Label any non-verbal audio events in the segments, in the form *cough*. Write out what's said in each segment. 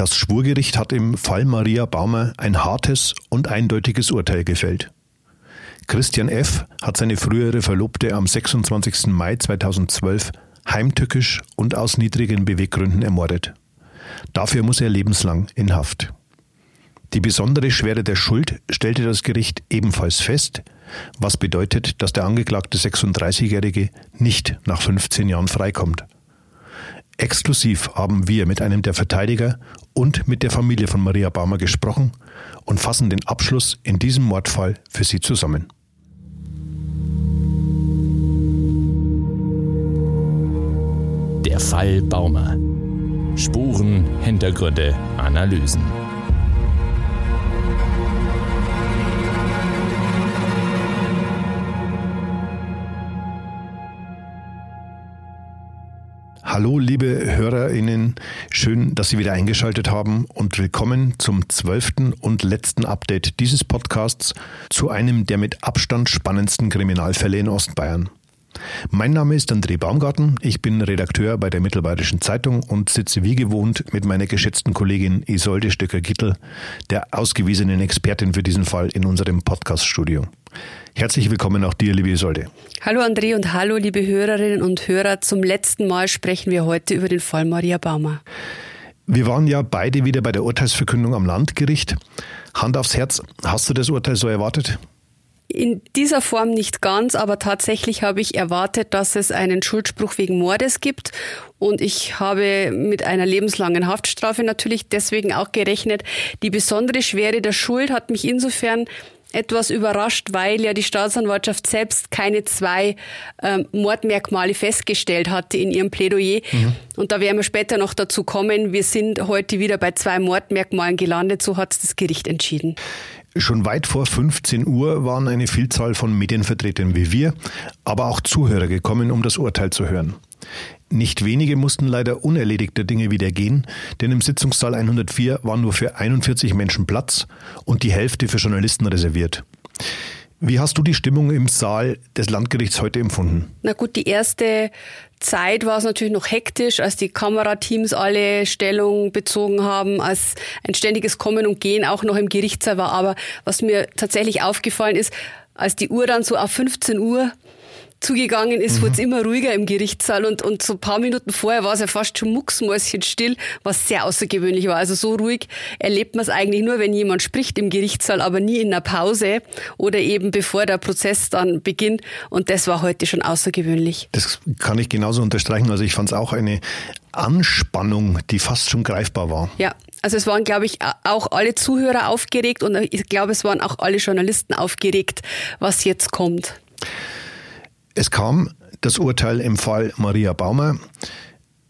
Das Schwurgericht hat im Fall Maria Baumer ein hartes und eindeutiges Urteil gefällt. Christian F. hat seine frühere Verlobte am 26. Mai 2012 heimtückisch und aus niedrigen Beweggründen ermordet. Dafür muss er lebenslang in Haft. Die besondere Schwere der Schuld stellte das Gericht ebenfalls fest, was bedeutet, dass der angeklagte 36-Jährige nicht nach 15 Jahren freikommt. Exklusiv haben wir mit einem der Verteidiger und mit der Familie von Maria Baumer gesprochen und fassen den Abschluss in diesem Mordfall für Sie zusammen. Der Fall Baumer. Spuren, Hintergründe, Analysen. Hallo, liebe HörerInnen. Schön, dass Sie wieder eingeschaltet haben und willkommen zum zwölften und letzten Update dieses Podcasts zu einem der mit Abstand spannendsten Kriminalfälle in Ostbayern. Mein Name ist André Baumgarten, ich bin Redakteur bei der Mittelbayerischen Zeitung und sitze wie gewohnt mit meiner geschätzten Kollegin Isolde Stöcker-Gittel, der ausgewiesenen Expertin für diesen Fall in unserem Podcaststudio. Herzlich willkommen auch dir, liebe Isolde. Hallo André und hallo liebe Hörerinnen und Hörer. Zum letzten Mal sprechen wir heute über den Fall Maria Baumer. Wir waren ja beide wieder bei der Urteilsverkündung am Landgericht. Hand aufs Herz, hast du das Urteil so erwartet? In dieser Form nicht ganz, aber tatsächlich habe ich erwartet, dass es einen Schuldspruch wegen Mordes gibt. Und ich habe mit einer lebenslangen Haftstrafe natürlich deswegen auch gerechnet. Die besondere Schwere der Schuld hat mich insofern etwas überrascht, weil ja die Staatsanwaltschaft selbst keine zwei ähm, Mordmerkmale festgestellt hatte in ihrem Plädoyer. Mhm. Und da werden wir später noch dazu kommen. Wir sind heute wieder bei zwei Mordmerkmalen gelandet. So hat das Gericht entschieden. Schon weit vor 15 Uhr waren eine Vielzahl von Medienvertretern wie wir, aber auch Zuhörer gekommen, um das Urteil zu hören. Nicht wenige mussten leider unerledigte Dinge wieder gehen, denn im Sitzungssaal 104 war nur für 41 Menschen Platz und die Hälfte für Journalisten reserviert. Wie hast du die Stimmung im Saal des Landgerichts heute empfunden? Na gut, die erste Zeit war es natürlich noch hektisch, als die Kamerateams alle Stellung bezogen haben, als ein ständiges Kommen und Gehen auch noch im Gerichtssaal war. Aber was mir tatsächlich aufgefallen ist, als die Uhr dann so auf 15 Uhr zugegangen ist, mhm. wurde es immer ruhiger im Gerichtssaal und, und so ein paar Minuten vorher war es ja fast schon mucksmäuschenstill, was sehr außergewöhnlich war. Also so ruhig erlebt man es eigentlich nur, wenn jemand spricht im Gerichtssaal, aber nie in einer Pause oder eben bevor der Prozess dann beginnt. Und das war heute schon außergewöhnlich. Das kann ich genauso unterstreichen. Also ich fand es auch eine Anspannung, die fast schon greifbar war. Ja, also es waren, glaube ich, auch alle Zuhörer aufgeregt und ich glaube, es waren auch alle Journalisten aufgeregt, was jetzt kommt. Es kam das Urteil im Fall Maria Baumer.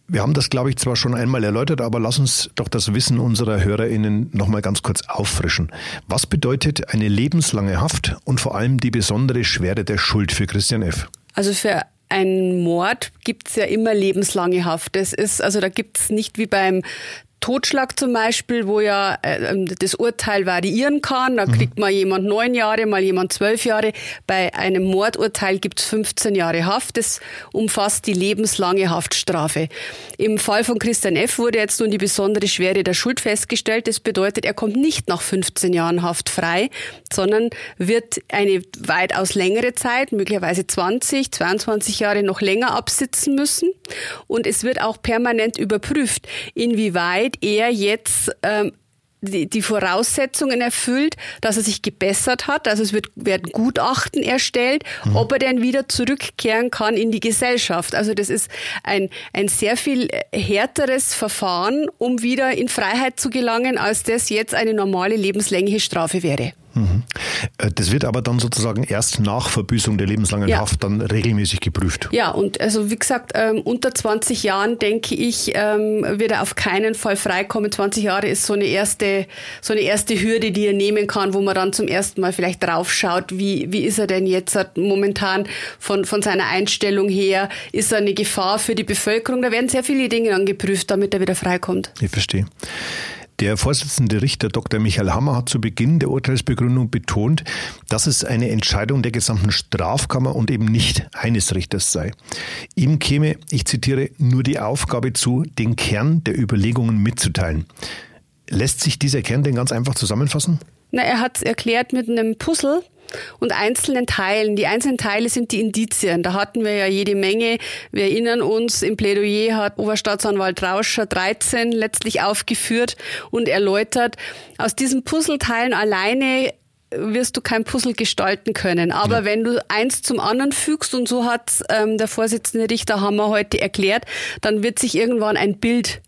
Wir haben das, glaube ich, zwar schon einmal erläutert, aber lass uns doch das Wissen unserer HörerInnen nochmal ganz kurz auffrischen. Was bedeutet eine lebenslange Haft und vor allem die besondere Schwere der Schuld für Christian F.? Also für einen Mord gibt es ja immer lebenslange Haft. Das ist, also da gibt es nicht wie beim Totschlag zum Beispiel, wo ja äh, das Urteil variieren kann. Da mhm. kriegt mal jemand neun Jahre, mal jemand zwölf Jahre. Bei einem Mordurteil gibt es 15 Jahre Haft. Das umfasst die lebenslange Haftstrafe. Im Fall von Christian F. wurde jetzt nun die besondere Schwere der Schuld festgestellt. Das bedeutet, er kommt nicht nach 15 Jahren Haft frei, sondern wird eine weitaus längere Zeit, möglicherweise 20, 22 Jahre noch länger absitzen müssen. Und es wird auch permanent überprüft, inwieweit inwieweit er jetzt ähm, die, die Voraussetzungen erfüllt, dass er sich gebessert hat. Also es wird, werden Gutachten erstellt, mhm. ob er denn wieder zurückkehren kann in die Gesellschaft. Also das ist ein, ein sehr viel härteres Verfahren, um wieder in Freiheit zu gelangen, als das jetzt eine normale lebenslängliche Strafe wäre. Äh, das wird aber dann sozusagen erst nach Verbüßung der lebenslangen ja. Haft dann regelmäßig geprüft. Ja, und also wie gesagt, ähm, unter 20 Jahren denke ich, ähm, wird er auf keinen Fall freikommen. 20 Jahre ist so eine erste, so eine erste Hürde, die er nehmen kann, wo man dann zum ersten Mal vielleicht draufschaut, wie, wie ist er denn jetzt momentan von, von seiner Einstellung her? Ist er eine Gefahr für die Bevölkerung? Da werden sehr viele Dinge angeprüft, damit er wieder freikommt. Ich verstehe. Der Vorsitzende Richter Dr. Michael Hammer hat zu Beginn der Urteilsbegründung betont, dass es eine Entscheidung der gesamten Strafkammer und eben nicht eines Richters sei. Ihm käme, ich zitiere, nur die Aufgabe zu, den Kern der Überlegungen mitzuteilen. Lässt sich dieser Kern denn ganz einfach zusammenfassen? Na, er hat es erklärt mit einem Puzzle und einzelnen Teilen. Die einzelnen Teile sind die Indizien. Da hatten wir ja jede Menge. Wir erinnern uns, im Plädoyer hat Oberstaatsanwalt Rauscher 13 letztlich aufgeführt und erläutert, aus diesen Puzzleteilen alleine wirst du kein Puzzle gestalten können. Aber wenn du eins zum anderen fügst, und so hat ähm, der Vorsitzende Richter Hammer heute erklärt, dann wird sich irgendwann ein Bild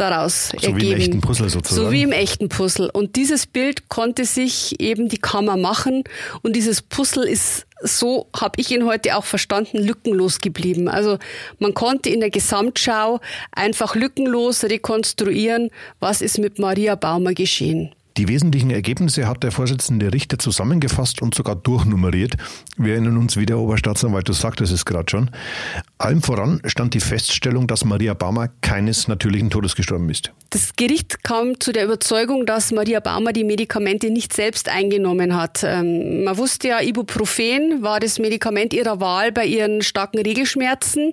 daraus so ergeben. Wie im echten Puzzle sozusagen. So wie im echten Puzzle. Und dieses Bild konnte sich eben die Kammer machen. Und dieses Puzzle ist so habe ich ihn heute auch verstanden, lückenlos geblieben. Also man konnte in der Gesamtschau einfach lückenlos rekonstruieren, was ist mit Maria Baumer geschehen. Die wesentlichen Ergebnisse hat der Vorsitzende Richter zusammengefasst und sogar durchnummeriert. Wir erinnern uns, wie der Oberstaatsanwalt das sagt, das ist gerade schon. Allem voran stand die Feststellung, dass Maria Baumer keines natürlichen Todes gestorben ist. Das Gericht kam zu der Überzeugung, dass Maria Baumer die Medikamente nicht selbst eingenommen hat. Ähm, man wusste ja, Ibuprofen war das Medikament ihrer Wahl bei ihren starken Regelschmerzen.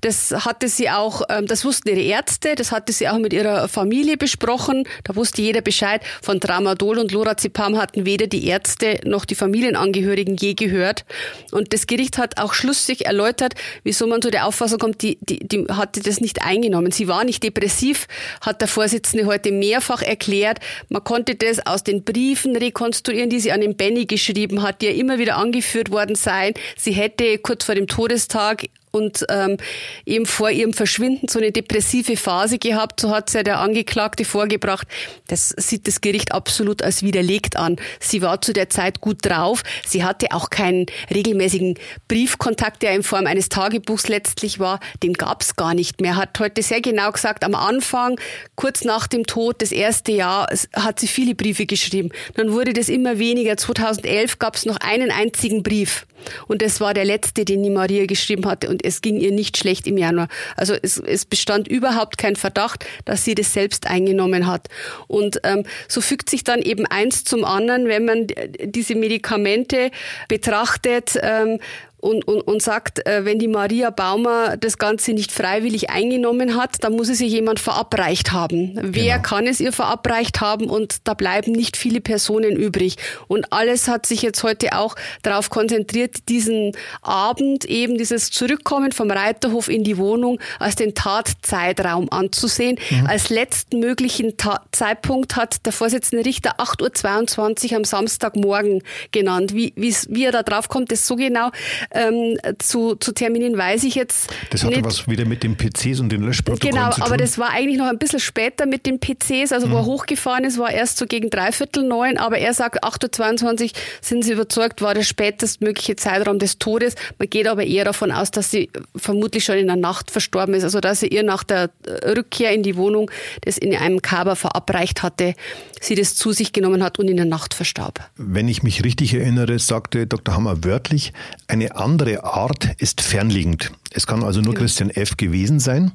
Das hatte sie auch, ähm, das wussten ihre Ärzte, das hatte sie auch mit ihrer Familie besprochen. Da wusste jeder Bescheid. Von von Tramadol und Lorazepam hatten weder die Ärzte noch die Familienangehörigen je gehört. Und das Gericht hat auch schlussig erläutert, wieso man zu der Auffassung kommt, die, die, die hatte das nicht eingenommen. Sie war nicht depressiv, hat der Vorsitzende heute mehrfach erklärt. Man konnte das aus den Briefen rekonstruieren, die sie an den Benny geschrieben hat, die ja immer wieder angeführt worden seien. Sie hätte kurz vor dem Todestag und ähm, eben vor ihrem Verschwinden so eine depressive Phase gehabt, so hat es ja der Angeklagte vorgebracht. Das sieht das Gericht absolut als widerlegt an. Sie war zu der Zeit gut drauf. Sie hatte auch keinen regelmäßigen Briefkontakt, der in Form eines Tagebuchs letztlich war. Den gab es gar nicht mehr. Hat heute sehr genau gesagt, am Anfang, kurz nach dem Tod, das erste Jahr, hat sie viele Briefe geschrieben. Dann wurde das immer weniger. 2011 gab es noch einen einzigen Brief. Und das war der letzte, den die Maria geschrieben hatte. Und es ging ihr nicht schlecht im Januar. Also es, es bestand überhaupt kein Verdacht, dass sie das selbst eingenommen hat. Und ähm, so fügt sich dann eben eins zum anderen, wenn man diese Medikamente betrachtet. Ähm, und, und, und sagt, äh, wenn die Maria Baumer das Ganze nicht freiwillig eingenommen hat, dann muss es ihr jemand verabreicht haben. Wer genau. kann es ihr verabreicht haben? Und da bleiben nicht viele Personen übrig. Und alles hat sich jetzt heute auch darauf konzentriert, diesen Abend eben dieses Zurückkommen vom Reiterhof in die Wohnung als den Tatzeitraum anzusehen. Mhm. Als letzten möglichen Ta Zeitpunkt hat der Vorsitzende Richter 8.22 Uhr am Samstagmorgen genannt. Wie, wie er da drauf kommt, ist so genau ähm, zu, zu terminieren, weiß ich jetzt. Das hatte nicht. was wieder mit den PCs und den Löschprotokollen genau, zu tun. Genau, aber das war eigentlich noch ein bisschen später mit den PCs, also mhm. wo er mhm. hochgefahren ist, war erst so gegen dreiviertel neun, aber er sagt, 8.22 Uhr sind sie überzeugt, war der spätestmögliche Zeitraum des Todes. Man geht aber eher davon aus, dass sie vermutlich schon in der Nacht verstorben ist, also dass sie ihr nach der Rückkehr in die Wohnung das in einem Kaber verabreicht hatte, sie das zu sich genommen hat und in der Nacht verstarb. Wenn ich mich richtig erinnere, sagte Dr. Hammer wörtlich, eine andere Art ist fernliegend. Es kann also nur genau. Christian F. gewesen sein.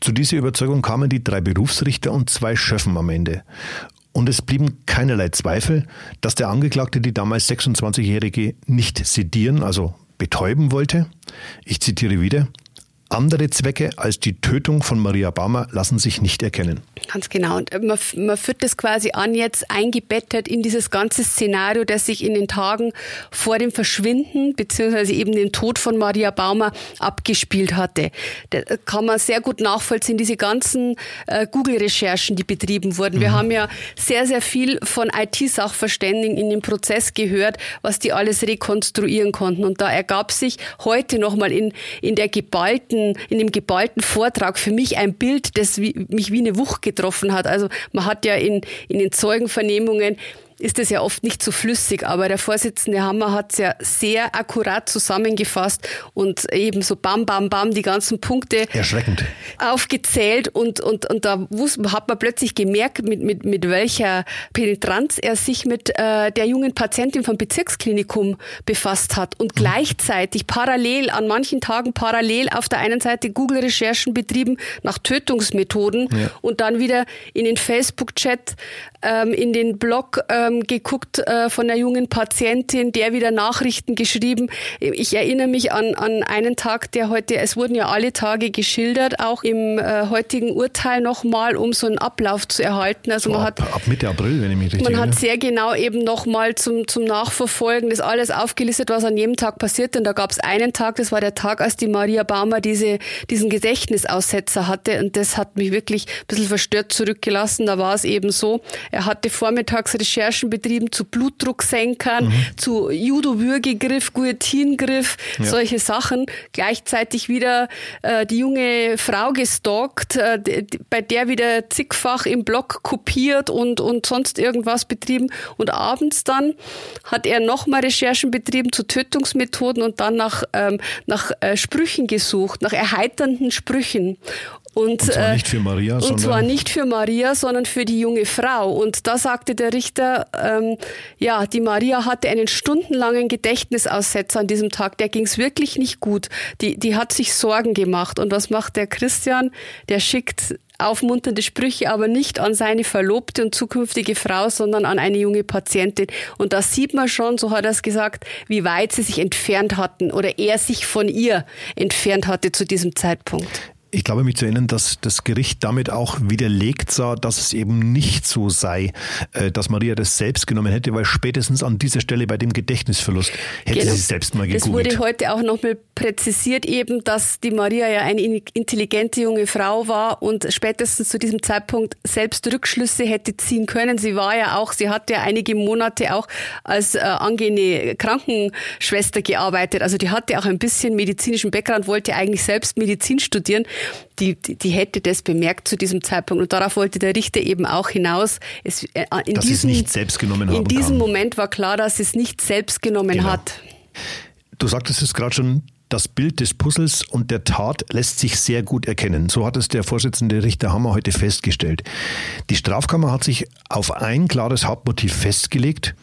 Zu dieser Überzeugung kamen die drei Berufsrichter und zwei Schöffen am Ende. Und es blieben keinerlei Zweifel, dass der Angeklagte die damals 26-Jährige nicht sedieren, also betäuben wollte. Ich zitiere wieder. Andere Zwecke als die Tötung von Maria Baumer lassen sich nicht erkennen. Ganz genau. Und man, man führt das quasi an, jetzt eingebettet in dieses ganze Szenario, das sich in den Tagen vor dem Verschwinden beziehungsweise eben dem Tod von Maria Baumer abgespielt hatte. Da kann man sehr gut nachvollziehen, diese ganzen äh, Google-Recherchen, die betrieben wurden. Mhm. Wir haben ja sehr, sehr viel von IT-Sachverständigen in dem Prozess gehört, was die alles rekonstruieren konnten. Und da ergab sich heute nochmal in, in der geballten in dem geballten Vortrag für mich ein Bild, das wie, mich wie eine Wucht getroffen hat. Also man hat ja in, in den Zeugenvernehmungen ist es ja oft nicht so flüssig, aber der Vorsitzende Hammer hat es ja sehr akkurat zusammengefasst und eben so bam, bam, bam die ganzen Punkte Erschreckend. aufgezählt und, und, und da hat man plötzlich gemerkt, mit, mit, mit welcher Penetranz er sich mit äh, der jungen Patientin vom Bezirksklinikum befasst hat und mhm. gleichzeitig parallel, an manchen Tagen parallel auf der einen Seite Google-Recherchen betrieben nach Tötungsmethoden ja. und dann wieder in den Facebook-Chat, ähm, in den Blog äh, ähm, geguckt äh, von der jungen Patientin, der wieder Nachrichten geschrieben. Ich erinnere mich an, an einen Tag, der heute, es wurden ja alle Tage geschildert, auch im äh, heutigen Urteil nochmal, um so einen Ablauf zu erhalten. Also so man ab, hat ab Mitte April, wenn ich mich richtig Man erinnere. hat sehr genau eben nochmal zum, zum Nachverfolgen das alles aufgelistet, was an jedem Tag passiert. Und da gab es einen Tag, das war der Tag, als die Maria Baumer diese, diesen Gedächtnisaussetzer hatte. Und das hat mich wirklich ein bisschen verstört zurückgelassen. Da war es eben so, er hatte vormittags Recherchen betrieben zu Blutdrucksenkern, mhm. zu Judo-Würgegriff, Guillotingriff, ja. solche Sachen. Gleichzeitig wieder äh, die junge Frau gestalkt, äh, bei der wieder zigfach im Blog kopiert und, und sonst irgendwas betrieben. Und abends dann hat er nochmal Recherchen betrieben zu Tötungsmethoden und dann nach, ähm, nach äh, Sprüchen gesucht, nach erheiternden Sprüchen. Und, und zwar äh, nicht für Maria, und zwar nicht für Maria, sondern für die junge Frau. Und da sagte der Richter, ähm, ja, die Maria hatte einen stundenlangen Gedächtnisaussetzer an diesem Tag. Der ging es wirklich nicht gut. Die, die hat sich Sorgen gemacht. Und was macht der Christian? Der schickt aufmunternde Sprüche, aber nicht an seine verlobte und zukünftige Frau, sondern an eine junge Patientin. Und da sieht man schon, so hat er es gesagt, wie weit sie sich entfernt hatten oder er sich von ihr entfernt hatte zu diesem Zeitpunkt. Ich glaube, mich zu erinnern, dass das Gericht damit auch widerlegt sah, dass es eben nicht so sei, äh, dass Maria das selbst genommen hätte, weil spätestens an dieser Stelle bei dem Gedächtnisverlust hätte genau. sie selbst mal gegoogelt. Es wurde heute auch nochmal präzisiert eben, dass die Maria ja eine intelligente junge Frau war und spätestens zu diesem Zeitpunkt selbst Rückschlüsse hätte ziehen können. Sie war ja auch, sie hat ja einige Monate auch als äh, angehende Krankenschwester gearbeitet. Also die hatte auch ein bisschen medizinischen Background, wollte eigentlich selbst Medizin studieren die, die, die hätte das bemerkt zu diesem Zeitpunkt. Und darauf wollte der Richter eben auch hinaus. Es, äh, in dass diesem, es nicht selbst genommen haben In diesem kann. Moment war klar, dass es nicht selbst genommen genau. hat. Du sagtest es gerade schon, das Bild des Puzzles und der Tat lässt sich sehr gut erkennen. So hat es der Vorsitzende Richter Hammer heute festgestellt. Die Strafkammer hat sich auf ein klares Hauptmotiv festgelegt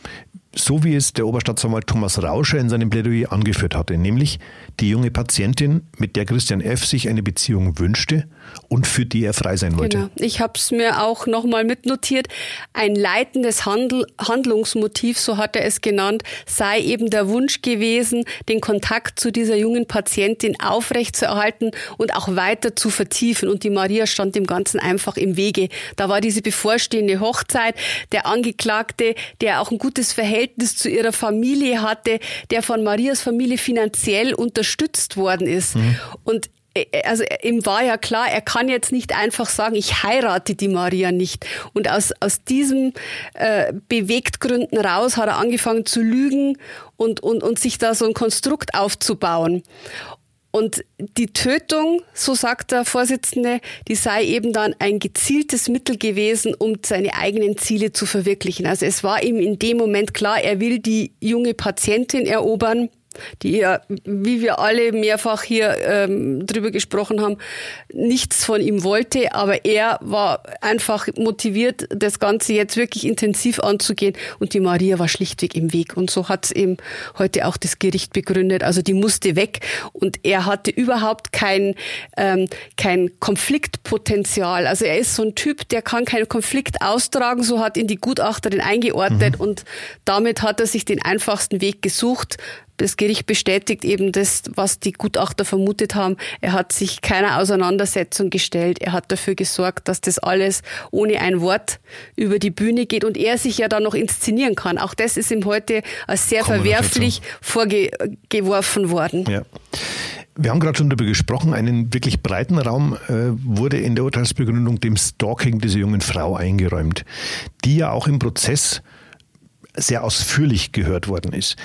so wie es der Oberstaatsanwalt Thomas Rauscher in seinem Plädoyer angeführt hatte, nämlich die junge Patientin, mit der Christian F. sich eine Beziehung wünschte und für die er frei sein wollte. Genau. Ich habe es mir auch nochmal mitnotiert. Ein leitendes Handl Handlungsmotiv, so hat er es genannt, sei eben der Wunsch gewesen, den Kontakt zu dieser jungen Patientin aufrechtzuerhalten und auch weiter zu vertiefen. Und die Maria stand dem Ganzen einfach im Wege. Da war diese bevorstehende Hochzeit, der Angeklagte, der auch ein gutes Verhältnis zu ihrer Familie hatte, der von Marias Familie finanziell unterstützt worden ist. Mhm. Und äh, also ihm war ja klar, er kann jetzt nicht einfach sagen, ich heirate die Maria nicht. Und aus, aus diesen äh, Bewegtgründen raus hat er angefangen zu lügen und, und, und sich da so ein Konstrukt aufzubauen. Und die Tötung, so sagt der Vorsitzende, die sei eben dann ein gezieltes Mittel gewesen, um seine eigenen Ziele zu verwirklichen. Also es war ihm in dem Moment klar, er will die junge Patientin erobern die ja, wie wir alle mehrfach hier ähm, drüber gesprochen haben, nichts von ihm wollte, aber er war einfach motiviert, das Ganze jetzt wirklich intensiv anzugehen und die Maria war schlichtweg im Weg und so hat es eben heute auch das Gericht begründet. Also die musste weg und er hatte überhaupt kein, ähm, kein Konfliktpotenzial. Also er ist so ein Typ, der kann keinen Konflikt austragen, so hat ihn die Gutachterin eingeordnet mhm. und damit hat er sich den einfachsten Weg gesucht, das Gericht bestätigt eben das, was die Gutachter vermutet haben. Er hat sich keiner Auseinandersetzung gestellt. Er hat dafür gesorgt, dass das alles ohne ein Wort über die Bühne geht und er sich ja dann noch inszenieren kann. Auch das ist ihm heute als sehr Kommen verwerflich vorgeworfen worden. Ja. Wir haben gerade schon darüber gesprochen, einen wirklich breiten Raum äh, wurde in der Urteilsbegründung dem Stalking dieser jungen Frau eingeräumt, die ja auch im Prozess sehr ausführlich gehört worden ist.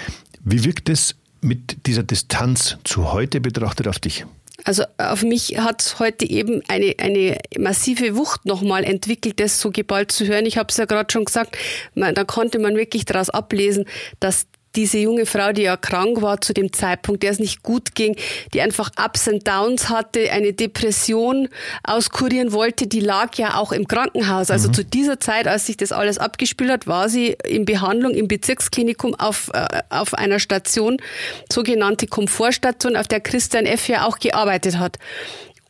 Wie wirkt es mit dieser Distanz zu heute betrachtet auf dich? Also auf mich hat heute eben eine, eine massive Wucht nochmal entwickelt, das so geballt zu hören. Ich habe es ja gerade schon gesagt, man, da konnte man wirklich daraus ablesen, dass diese junge Frau, die ja krank war zu dem Zeitpunkt, der es nicht gut ging, die einfach Ups and Downs hatte, eine Depression auskurieren wollte, die lag ja auch im Krankenhaus. Also mhm. zu dieser Zeit, als sich das alles abgespielt hat, war sie in Behandlung im Bezirksklinikum auf, äh, auf einer Station, sogenannte Komfortstation, auf der Christian F. ja auch gearbeitet hat.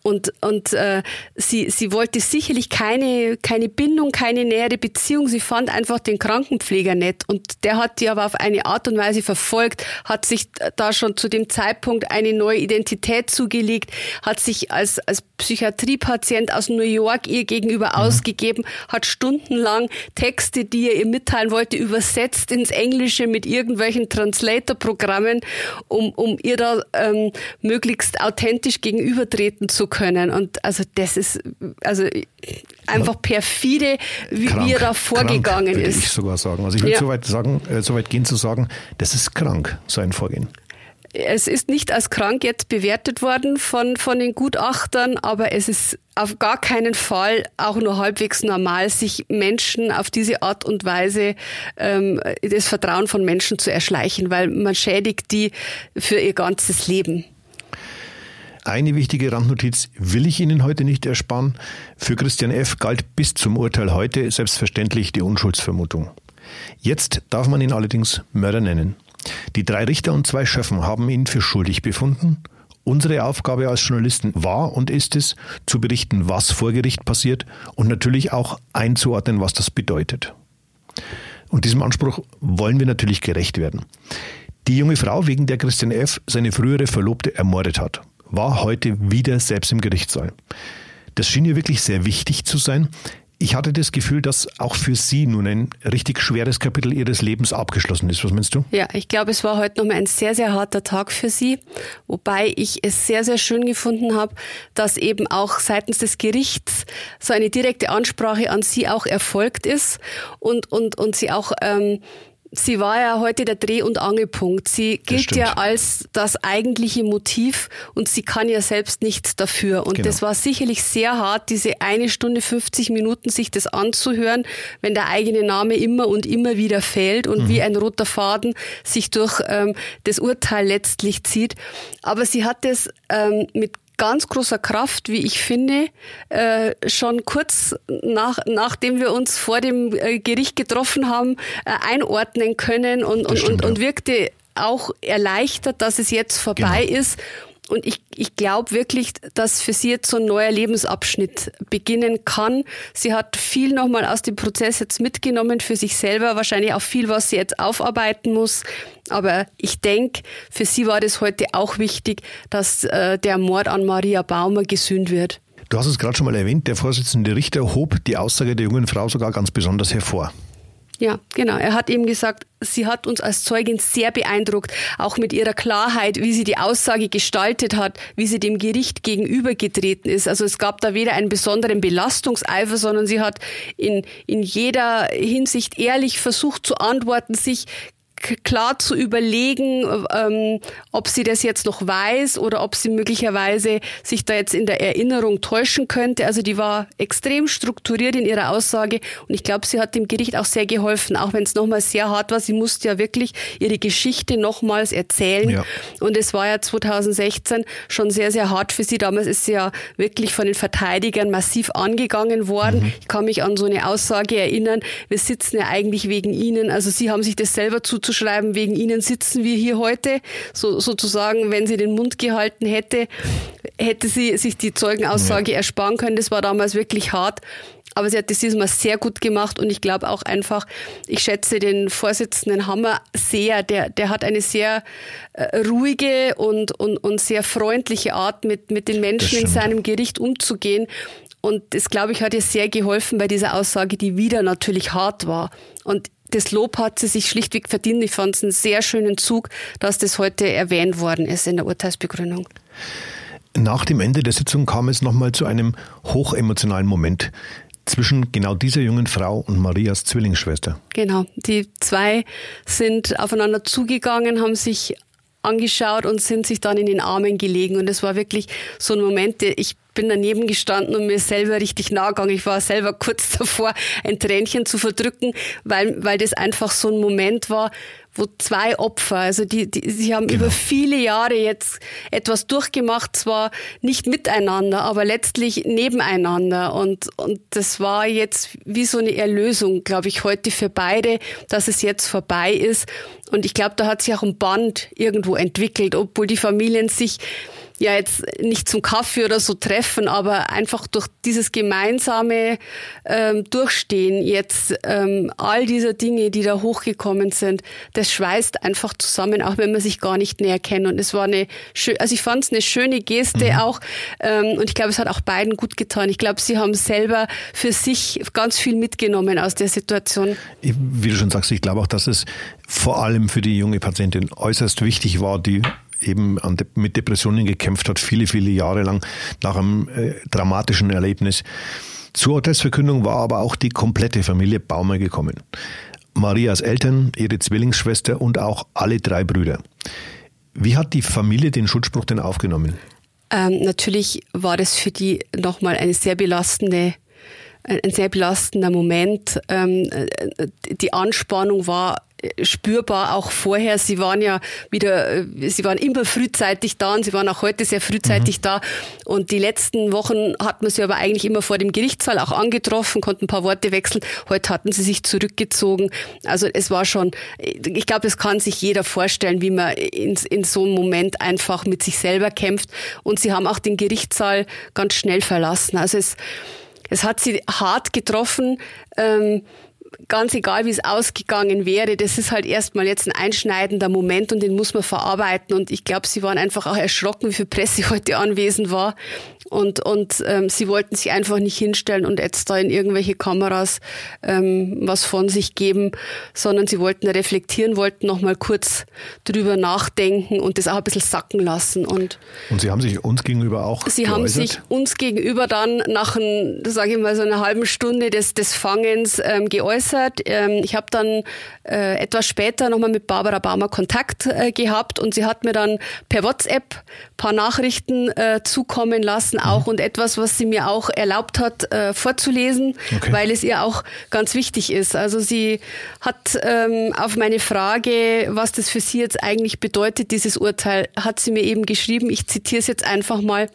Und, und äh, sie, sie wollte sicherlich keine, keine Bindung, keine nähere Beziehung. Sie fand einfach den Krankenpfleger nett. Und der hat die aber auf eine Art und Weise verfolgt, hat sich da schon zu dem Zeitpunkt eine neue Identität zugelegt, hat sich als, als Psychiatriepatient aus New York ihr gegenüber mhm. ausgegeben, hat stundenlang Texte, die er ihr mitteilen wollte, übersetzt ins Englische mit irgendwelchen Translator-Programmen, um, um ihr da ähm, möglichst authentisch gegenübertreten zu können. Und also das ist also einfach perfide, wie, krank, wie er da vorgegangen krank, ist. Ich sogar sagen. Also ich würde ja. so weit sagen, äh, so weit gehen zu sagen, das ist krank, so ein Vorgehen. Es ist nicht als krank jetzt bewertet worden von, von den Gutachtern, aber es ist auf gar keinen Fall auch nur halbwegs normal, sich Menschen auf diese Art und Weise ähm, das Vertrauen von Menschen zu erschleichen, weil man schädigt die für ihr ganzes Leben. Eine wichtige Randnotiz will ich Ihnen heute nicht ersparen. Für Christian F. galt bis zum Urteil heute selbstverständlich die Unschuldsvermutung. Jetzt darf man ihn allerdings Mörder nennen. Die drei Richter und zwei Schöffen haben ihn für schuldig befunden. Unsere Aufgabe als Journalisten war und ist es, zu berichten, was vor Gericht passiert und natürlich auch einzuordnen, was das bedeutet. Und diesem Anspruch wollen wir natürlich gerecht werden. Die junge Frau, wegen der Christian F. seine frühere Verlobte ermordet hat, war heute wieder selbst im Gerichtssaal. Das schien ihr wirklich sehr wichtig zu sein, ich hatte das Gefühl, dass auch für Sie nun ein richtig schweres Kapitel Ihres Lebens abgeschlossen ist. Was meinst du? Ja, ich glaube, es war heute nochmal ein sehr, sehr harter Tag für Sie, wobei ich es sehr, sehr schön gefunden habe, dass eben auch seitens des Gerichts so eine direkte Ansprache an Sie auch erfolgt ist und, und, und Sie auch ähm, Sie war ja heute der Dreh- und Angelpunkt. Sie gilt ja als das eigentliche Motiv und sie kann ja selbst nichts dafür. Und genau. das war sicherlich sehr hart, diese eine Stunde 50 Minuten sich das anzuhören, wenn der eigene Name immer und immer wieder fällt und mhm. wie ein roter Faden sich durch ähm, das Urteil letztlich zieht. Aber sie hat es ähm, mit ganz großer Kraft, wie ich finde, äh, schon kurz nach, nachdem wir uns vor dem äh, Gericht getroffen haben, äh, einordnen können und, und, stimmt, und, und wirkte auch erleichtert, dass es jetzt vorbei genau. ist und ich, ich glaube wirklich, dass für sie jetzt so ein neuer Lebensabschnitt beginnen kann. Sie hat viel nochmal aus dem Prozess jetzt mitgenommen für sich selber, wahrscheinlich auch viel, was sie jetzt aufarbeiten muss. Aber ich denke, für sie war das heute auch wichtig, dass äh, der Mord an Maria Baumer gesühnt wird. Du hast es gerade schon mal erwähnt, der Vorsitzende Richter hob die Aussage der jungen Frau sogar ganz besonders hervor. Ja, genau. Er hat eben gesagt, sie hat uns als Zeugin sehr beeindruckt, auch mit ihrer Klarheit, wie sie die Aussage gestaltet hat, wie sie dem Gericht gegenübergetreten ist. Also es gab da weder einen besonderen Belastungseifer, sondern sie hat in, in jeder Hinsicht ehrlich versucht zu antworten, sich klar zu überlegen, ähm, ob sie das jetzt noch weiß oder ob sie möglicherweise sich da jetzt in der Erinnerung täuschen könnte. Also die war extrem strukturiert in ihrer Aussage und ich glaube, sie hat dem Gericht auch sehr geholfen, auch wenn es nochmal sehr hart war. Sie musste ja wirklich ihre Geschichte nochmals erzählen ja. und es war ja 2016 schon sehr, sehr hart für sie. Damals ist sie ja wirklich von den Verteidigern massiv angegangen worden. Mhm. Ich kann mich an so eine Aussage erinnern, wir sitzen ja eigentlich wegen ihnen. Also sie haben sich das selber zu zu schreiben, wegen Ihnen sitzen wir hier heute. So, sozusagen, wenn sie den Mund gehalten hätte, hätte sie sich die Zeugenaussage ja. ersparen können. Das war damals wirklich hart. Aber sie hat das diesmal sehr gut gemacht und ich glaube auch einfach, ich schätze den Vorsitzenden Hammer sehr. Der, der hat eine sehr äh, ruhige und, und, und sehr freundliche Art, mit, mit den Menschen in seinem Gericht umzugehen. Und das, glaube ich, hat ihr sehr geholfen bei dieser Aussage, die wieder natürlich hart war. Und das Lob hat sie sich schlichtweg verdient. Ich fand es einen sehr schönen Zug, dass das heute erwähnt worden ist in der Urteilsbegründung. Nach dem Ende der Sitzung kam es nochmal zu einem hochemotionalen Moment zwischen genau dieser jungen Frau und Marias Zwillingsschwester. Genau, die zwei sind aufeinander zugegangen, haben sich angeschaut und sind sich dann in den Armen gelegen. Und es war wirklich so ein Moment, ich bin daneben gestanden und mir selber richtig nahe gegangen. Ich war selber kurz *laughs* davor, ein Tränchen zu verdrücken, weil, weil das einfach so ein Moment war, wo zwei Opfer, also die, die sie haben genau. über viele Jahre jetzt etwas durchgemacht, zwar nicht miteinander, aber letztlich nebeneinander. Und, und das war jetzt wie so eine Erlösung, glaube ich, heute für beide, dass es jetzt vorbei ist. Und ich glaube, da hat sich auch ein Band irgendwo entwickelt, obwohl die Familien sich ja jetzt nicht zum Kaffee oder so treffen, aber einfach durch dieses gemeinsame ähm, Durchstehen jetzt ähm, all dieser Dinge, die da hochgekommen sind, das schweißt einfach zusammen, auch wenn man sich gar nicht näher kennt. Und es war eine also ich fand es eine schöne Geste mhm. auch ähm, und ich glaube, es hat auch beiden gut getan. Ich glaube, sie haben selber für sich ganz viel mitgenommen aus der Situation. Wie du schon sagst, ich glaube auch, dass es vor allem für die junge Patientin äußerst wichtig war, die eben mit Depressionen gekämpft hat, viele, viele Jahre lang nach einem äh, dramatischen Erlebnis. Zur Urteilsverkündung war aber auch die komplette Familie Baumer gekommen. Marias Eltern, ihre Zwillingsschwester und auch alle drei Brüder. Wie hat die Familie den Schutzspruch denn aufgenommen? Ähm, natürlich war das für die nochmal eine sehr belastende ein sehr belastender Moment. Ähm, äh, die Anspannung war spürbar auch vorher. Sie waren ja wieder, äh, sie waren immer frühzeitig da und sie waren auch heute sehr frühzeitig mhm. da. Und die letzten Wochen hat man sie aber eigentlich immer vor dem Gerichtssaal auch angetroffen, konnten ein paar Worte wechseln. Heute hatten sie sich zurückgezogen. Also es war schon, ich glaube, es kann sich jeder vorstellen, wie man in, in so einem Moment einfach mit sich selber kämpft. Und sie haben auch den Gerichtssaal ganz schnell verlassen. Also es, es hat sie hart getroffen. Ähm, ganz egal, wie es ausgegangen wäre, das ist halt erstmal jetzt ein einschneidender Moment und den muss man verarbeiten. Und ich glaube, sie waren einfach auch erschrocken, wie viel Presse *laughs* heute anwesend war. Und, und ähm, sie wollten sich einfach nicht hinstellen und jetzt da in irgendwelche Kameras ähm, was von sich geben, sondern sie wollten reflektieren, wollten nochmal kurz drüber nachdenken und das auch ein bisschen sacken lassen. Und, und Sie haben sich uns gegenüber auch Sie geäußert? haben sich uns gegenüber dann nach, sage ich mal, so einer halben Stunde des, des Fangens ähm, geäußert. Ähm, ich habe dann äh, etwas später nochmal mit Barbara Baumer Kontakt äh, gehabt und sie hat mir dann per WhatsApp paar Nachrichten äh, zukommen lassen auch mhm. und etwas, was sie mir auch erlaubt hat äh, vorzulesen, okay. weil es ihr auch ganz wichtig ist. Also sie hat ähm, auf meine Frage, was das für sie jetzt eigentlich bedeutet, dieses Urteil, hat sie mir eben geschrieben, ich zitiere es jetzt einfach mal.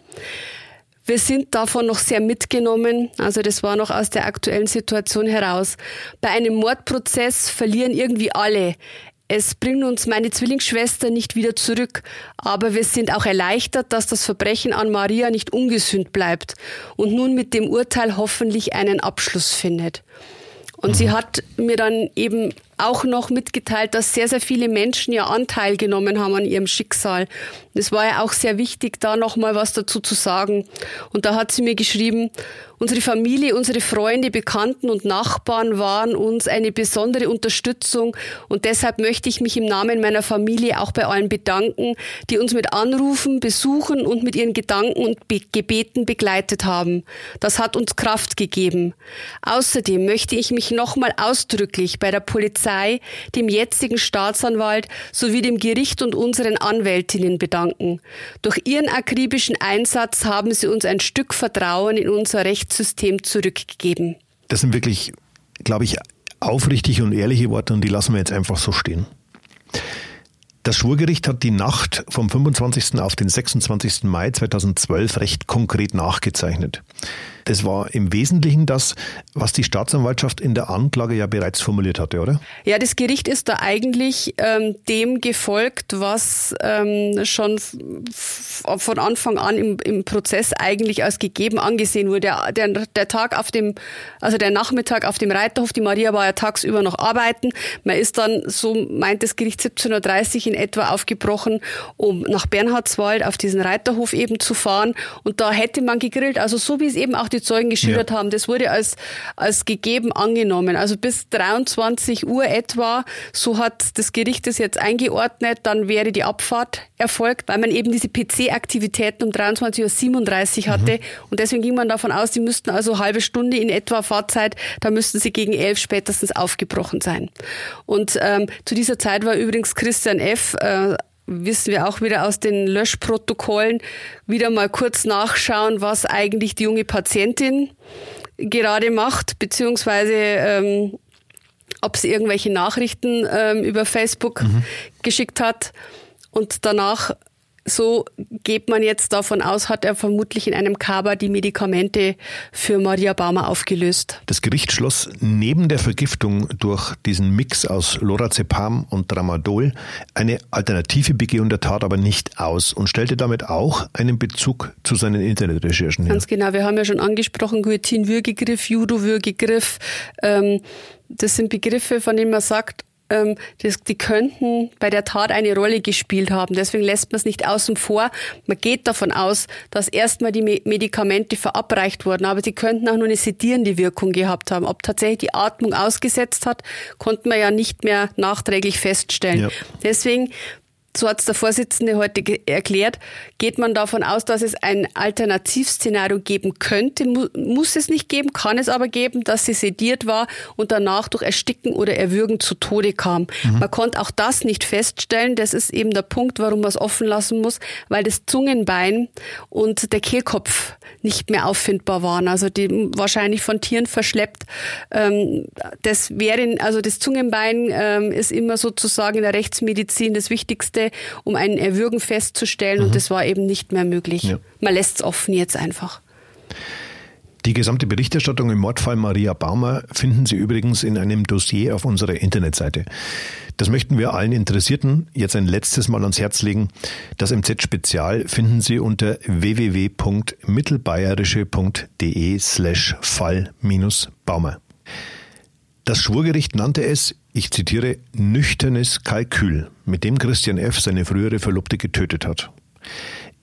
Wir sind davon noch sehr mitgenommen, also das war noch aus der aktuellen Situation heraus. Bei einem Mordprozess verlieren irgendwie alle. Es bringt uns meine Zwillingsschwester nicht wieder zurück, aber wir sind auch erleichtert, dass das Verbrechen an Maria nicht ungesühnt bleibt und nun mit dem Urteil hoffentlich einen Abschluss findet. Und mhm. sie hat mir dann eben auch noch mitgeteilt, dass sehr, sehr viele Menschen ja Anteil genommen haben an ihrem Schicksal. Es war ja auch sehr wichtig, da noch mal was dazu zu sagen. Und da hat sie mir geschrieben, Unsere Familie, unsere Freunde, Bekannten und Nachbarn waren uns eine besondere Unterstützung und deshalb möchte ich mich im Namen meiner Familie auch bei allen bedanken, die uns mit Anrufen, Besuchen und mit ihren Gedanken und Be Gebeten begleitet haben. Das hat uns Kraft gegeben. Außerdem möchte ich mich nochmal ausdrücklich bei der Polizei, dem jetzigen Staatsanwalt sowie dem Gericht und unseren Anwältinnen bedanken. Durch ihren akribischen Einsatz haben sie uns ein Stück Vertrauen in unser Recht Rechtssystem zurückgegeben. Das sind wirklich, glaube ich, aufrichtige und ehrliche Worte und die lassen wir jetzt einfach so stehen. Das Schwurgericht hat die Nacht vom 25. auf den 26. Mai 2012 recht konkret nachgezeichnet. Das war im Wesentlichen das, was die Staatsanwaltschaft in der Anklage ja bereits formuliert hatte, oder? Ja, das Gericht ist da eigentlich ähm, dem gefolgt, was ähm, schon von Anfang an im, im, Prozess eigentlich als gegeben angesehen wurde. Der, der, der, Tag auf dem, also der Nachmittag auf dem Reiterhof, die Maria war ja tagsüber noch arbeiten. Man ist dann, so meint das Gericht 17.30 Uhr in etwa aufgebrochen, um nach Bernhardswald auf diesen Reiterhof eben zu fahren. Und da hätte man gegrillt. Also so wie es eben auch die Zeugen geschildert ja. haben, das wurde als, als gegeben angenommen. Also bis 23 Uhr etwa, so hat das Gericht es jetzt eingeordnet, dann wäre die Abfahrt erfolgt, weil man eben diese PC-Aktivitäten um 23.37 Uhr hatte. Mhm. Und deswegen ging man davon aus, sie müssten also halbe Stunde in etwa Fahrzeit, da müssten sie gegen elf spätestens aufgebrochen sein. Und ähm, zu dieser Zeit war übrigens Christian F. Äh, wissen wir auch wieder aus den Löschprotokollen, wieder mal kurz nachschauen, was eigentlich die junge Patientin gerade macht, beziehungsweise ähm, ob sie irgendwelche Nachrichten ähm, über Facebook mhm. geschickt hat. Und danach so geht man jetzt davon aus, hat er vermutlich in einem Kaba die Medikamente für Maria Baumer aufgelöst. Das Gericht schloss neben der Vergiftung durch diesen Mix aus Lorazepam und Tramadol eine alternative Begehung der Tat aber nicht aus und stellte damit auch einen Bezug zu seinen Internetrecherchen her. Ganz genau, wir haben ja schon angesprochen, Guillotine-Würgegriff, Judo-Würgegriff. Ähm, das sind Begriffe, von denen man sagt, ähm, das, die könnten bei der Tat eine Rolle gespielt haben. Deswegen lässt man es nicht außen vor. Man geht davon aus, dass erstmal die Medikamente verabreicht wurden, aber sie könnten auch nur eine sedierende Wirkung gehabt haben. Ob tatsächlich die Atmung ausgesetzt hat, konnte man ja nicht mehr nachträglich feststellen. Ja. Deswegen so hat es der Vorsitzende heute erklärt, geht man davon aus, dass es ein Alternativszenario geben könnte. Mu muss es nicht geben, kann es aber geben, dass sie sediert war und danach durch Ersticken oder Erwürgen zu Tode kam. Mhm. Man konnte auch das nicht feststellen. Das ist eben der Punkt, warum man es offen lassen muss, weil das Zungenbein und der Kehlkopf nicht mehr auffindbar waren. Also die wahrscheinlich von Tieren verschleppt. Ähm, das wäre, also das Zungenbein ähm, ist immer sozusagen in der Rechtsmedizin das Wichtigste musste, um ein Erwürgen festzustellen. Mhm. Und das war eben nicht mehr möglich. Ja. Man lässt es offen jetzt einfach. Die gesamte Berichterstattung im Mordfall Maria Baumer finden Sie übrigens in einem Dossier auf unserer Internetseite. Das möchten wir allen Interessierten jetzt ein letztes Mal ans Herz legen. Das MZ Spezial finden Sie unter www.mittelbayerische.de slash Fall-Baumer. Das Schwurgericht nannte es ich zitiere, nüchternes Kalkül, mit dem Christian F. seine frühere Verlobte getötet hat.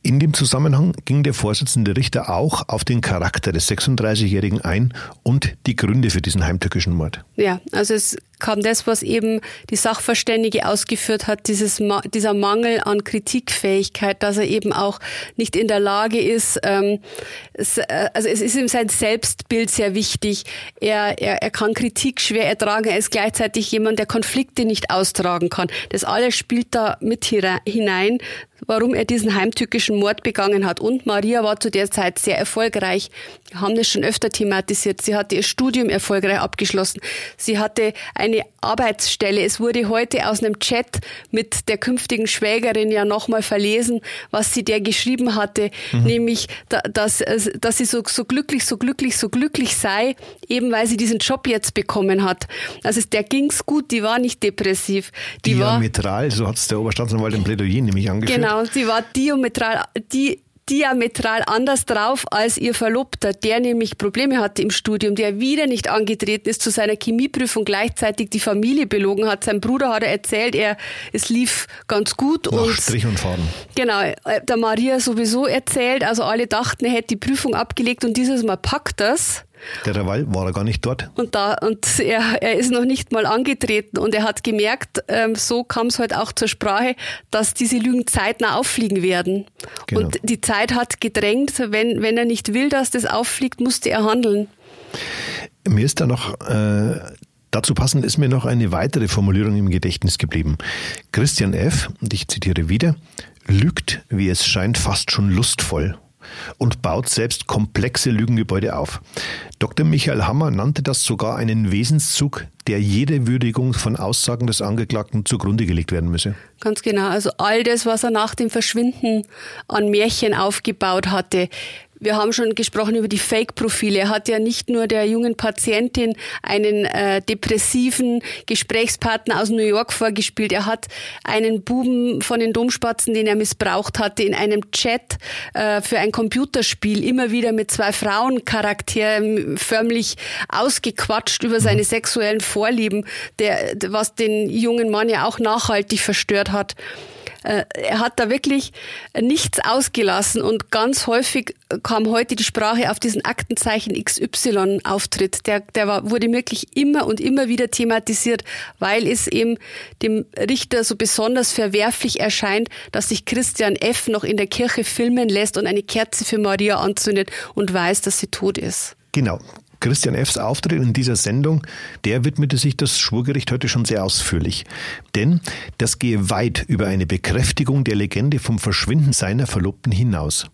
In dem Zusammenhang ging der Vorsitzende Richter auch auf den Charakter des 36-Jährigen ein und die Gründe für diesen heimtückischen Mord. Ja, also es kam das, was eben die Sachverständige ausgeführt hat, dieses, dieser Mangel an Kritikfähigkeit, dass er eben auch nicht in der Lage ist, ähm, es, äh, also es ist ihm sein Selbstbild sehr wichtig. Er, er, er kann Kritik schwer ertragen. Er ist gleichzeitig jemand, der Konflikte nicht austragen kann. Das alles spielt da mit hinein, warum er diesen heimtückischen Mord begangen hat. Und Maria war zu der Zeit sehr erfolgreich. Wir haben das schon öfter thematisiert. Sie hatte ihr Studium erfolgreich abgeschlossen. Sie hatte eine Arbeitsstelle. Es wurde heute aus einem Chat mit der künftigen Schwägerin ja nochmal verlesen, was sie der geschrieben hatte, mhm. nämlich, dass, dass sie so, so glücklich, so glücklich, so glücklich sei, eben weil sie diesen Job jetzt bekommen hat. Also der ging's gut, die war nicht depressiv. Die diametral, war, so hat es der Oberstaatsanwalt im Plädoyer nämlich angeführt. Genau, sie war diametral, die, diametral anders drauf als ihr Verlobter, der nämlich Probleme hatte im Studium, der wieder nicht angetreten ist zu seiner Chemieprüfung, gleichzeitig die Familie belogen hat. Sein Bruder hat er erzählt, er, es lief ganz gut. Nach und, Strich und Faden. Genau, äh, der Maria sowieso erzählt, also alle dachten, er hätte die Prüfung abgelegt und dieses Mal packt das. Der Derweil war er gar nicht dort. Und, da, und er, er ist noch nicht mal angetreten und er hat gemerkt, ähm, so kam es halt auch zur Sprache, dass diese Lügen zeitnah auffliegen werden. Genau. Und die Zeit hat gedrängt, wenn, wenn er nicht will, dass das auffliegt, musste er handeln. Mir ist da noch äh, Dazu passend ist mir noch eine weitere Formulierung im Gedächtnis geblieben. Christian F., und ich zitiere wieder, lügt, wie es scheint, fast schon lustvoll und baut selbst komplexe Lügengebäude auf. Dr. Michael Hammer nannte das sogar einen Wesenszug, der jede Würdigung von Aussagen des Angeklagten zugrunde gelegt werden müsse. Ganz genau. Also all das, was er nach dem Verschwinden an Märchen aufgebaut hatte, wir haben schon gesprochen über die Fake-Profile. Er hat ja nicht nur der jungen Patientin einen äh, depressiven Gesprächspartner aus New York vorgespielt. Er hat einen Buben von den Domspatzen, den er missbraucht hatte, in einem Chat äh, für ein Computerspiel immer wieder mit zwei Frauencharakteren förmlich ausgequatscht über seine sexuellen Vorlieben, der, was den jungen Mann ja auch nachhaltig verstört hat. Äh, er hat da wirklich nichts ausgelassen und ganz häufig kam heute die Sprache auf diesen Aktenzeichen XY Auftritt. Der, der war, wurde wirklich immer und immer wieder thematisiert, weil es eben dem Richter so besonders verwerflich erscheint, dass sich Christian F. noch in der Kirche filmen lässt und eine Kerze für Maria anzündet und weiß, dass sie tot ist. Genau. Christian F.'s Auftritt in dieser Sendung, der widmete sich das Schwurgericht heute schon sehr ausführlich. Denn das gehe weit über eine Bekräftigung der Legende vom Verschwinden seiner Verlobten hinaus.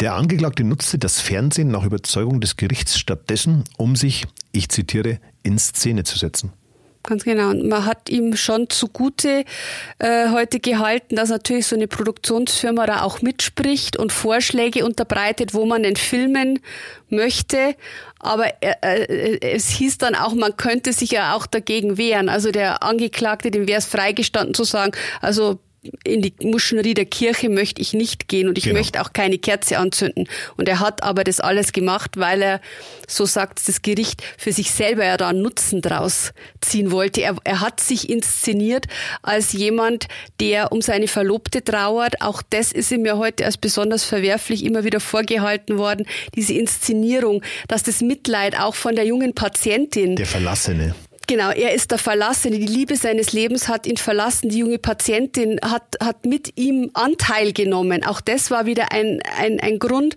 Der Angeklagte nutzte das Fernsehen nach Überzeugung des Gerichts stattdessen, um sich, ich zitiere, in Szene zu setzen. Ganz genau. Und man hat ihm schon zugute äh, heute gehalten, dass natürlich so eine Produktionsfirma da auch mitspricht und Vorschläge unterbreitet, wo man den filmen möchte. Aber äh, äh, es hieß dann auch, man könnte sich ja auch dagegen wehren. Also der Angeklagte, dem wäre es freigestanden zu sagen, also in die Muschenrie der Kirche möchte ich nicht gehen und ich genau. möchte auch keine Kerze anzünden. Und er hat aber das alles gemacht, weil er, so sagt das Gericht, für sich selber ja da einen Nutzen draus ziehen wollte. Er, er hat sich inszeniert als jemand, der um seine Verlobte trauert. Auch das ist ihm ja heute als besonders verwerflich immer wieder vorgehalten worden. Diese Inszenierung, dass das Mitleid auch von der jungen Patientin. Der Verlassene. Genau, er ist der Verlassene. Die Liebe seines Lebens hat ihn verlassen. Die junge Patientin hat, hat mit ihm Anteil genommen. Auch das war wieder ein, ein, ein Grund,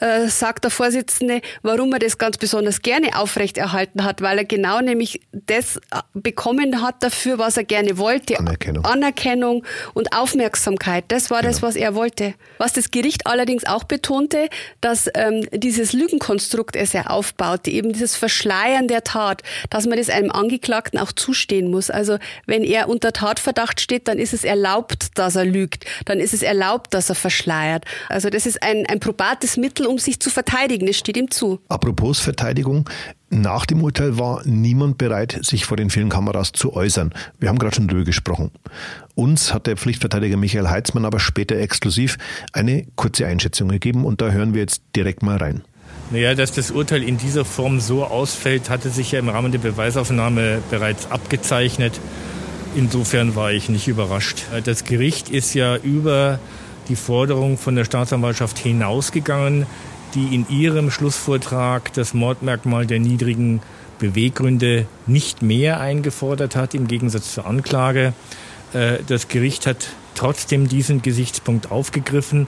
äh, sagt der Vorsitzende, warum er das ganz besonders gerne aufrechterhalten hat, weil er genau nämlich das äh, bekommen hat dafür, was er gerne wollte. Anerkennung. Anerkennung und Aufmerksamkeit. Das war genau. das, was er wollte. Was das Gericht allerdings auch betonte, dass ähm, dieses Lügenkonstrukt es ja aufbaute, eben dieses Verschleiern der Tat, dass man das einem Angeklagten auch zustehen muss. Also wenn er unter Tatverdacht steht, dann ist es erlaubt, dass er lügt. Dann ist es erlaubt, dass er verschleiert. Also das ist ein, ein probates Mittel, Mittel, um sich zu verteidigen. Das steht ihm zu. Apropos Verteidigung. Nach dem Urteil war niemand bereit, sich vor den vielen Kameras zu äußern. Wir haben gerade schon drüber gesprochen. Uns hat der Pflichtverteidiger Michael Heitzmann aber später exklusiv eine kurze Einschätzung gegeben und da hören wir jetzt direkt mal rein. Naja, dass das Urteil in dieser Form so ausfällt, hatte sich ja im Rahmen der Beweisaufnahme bereits abgezeichnet. Insofern war ich nicht überrascht. Das Gericht ist ja über die Forderung von der Staatsanwaltschaft hinausgegangen, die in ihrem Schlussvortrag das Mordmerkmal der niedrigen Beweggründe nicht mehr eingefordert hat, im Gegensatz zur Anklage. Äh, das Gericht hat trotzdem diesen Gesichtspunkt aufgegriffen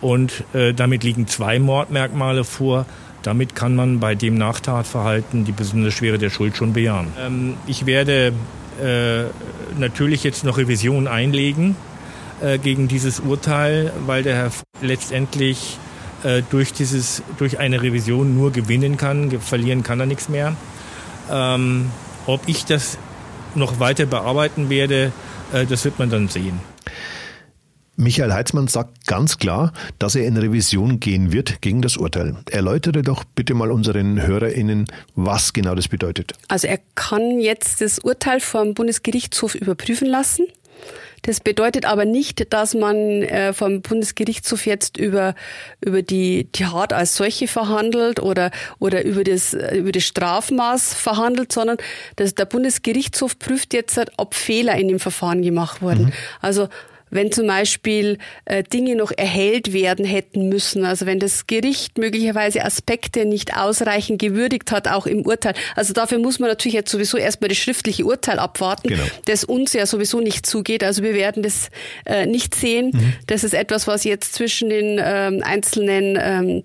und äh, damit liegen zwei Mordmerkmale vor. Damit kann man bei dem Nachtatverhalten die besondere Schwere der Schuld schon bejahen. Ähm, ich werde äh, natürlich jetzt noch Revision einlegen äh, gegen dieses Urteil, weil der Herr letztendlich äh, durch dieses durch eine Revision nur gewinnen kann, verlieren kann er nichts mehr. Ähm, ob ich das noch weiter bearbeiten werde, äh, das wird man dann sehen. Michael Heitzmann sagt ganz klar, dass er in Revision gehen wird gegen das Urteil. Erläutere doch bitte mal unseren HörerInnen, was genau das bedeutet. Also er kann jetzt das Urteil vom Bundesgerichtshof überprüfen lassen. Das bedeutet aber nicht, dass man äh, vom Bundesgerichtshof jetzt über, über die, die Tat als solche verhandelt oder, oder über, das, über das Strafmaß verhandelt, sondern dass der Bundesgerichtshof prüft jetzt, ob Fehler in dem Verfahren gemacht wurden. Mhm. Also wenn zum Beispiel äh, Dinge noch erhellt werden hätten müssen, also wenn das Gericht möglicherweise Aspekte nicht ausreichend gewürdigt hat, auch im Urteil. Also dafür muss man natürlich jetzt sowieso erstmal das schriftliche Urteil abwarten, genau. das uns ja sowieso nicht zugeht. Also wir werden das äh, nicht sehen. Mhm. Das ist etwas, was jetzt zwischen den ähm, einzelnen ähm,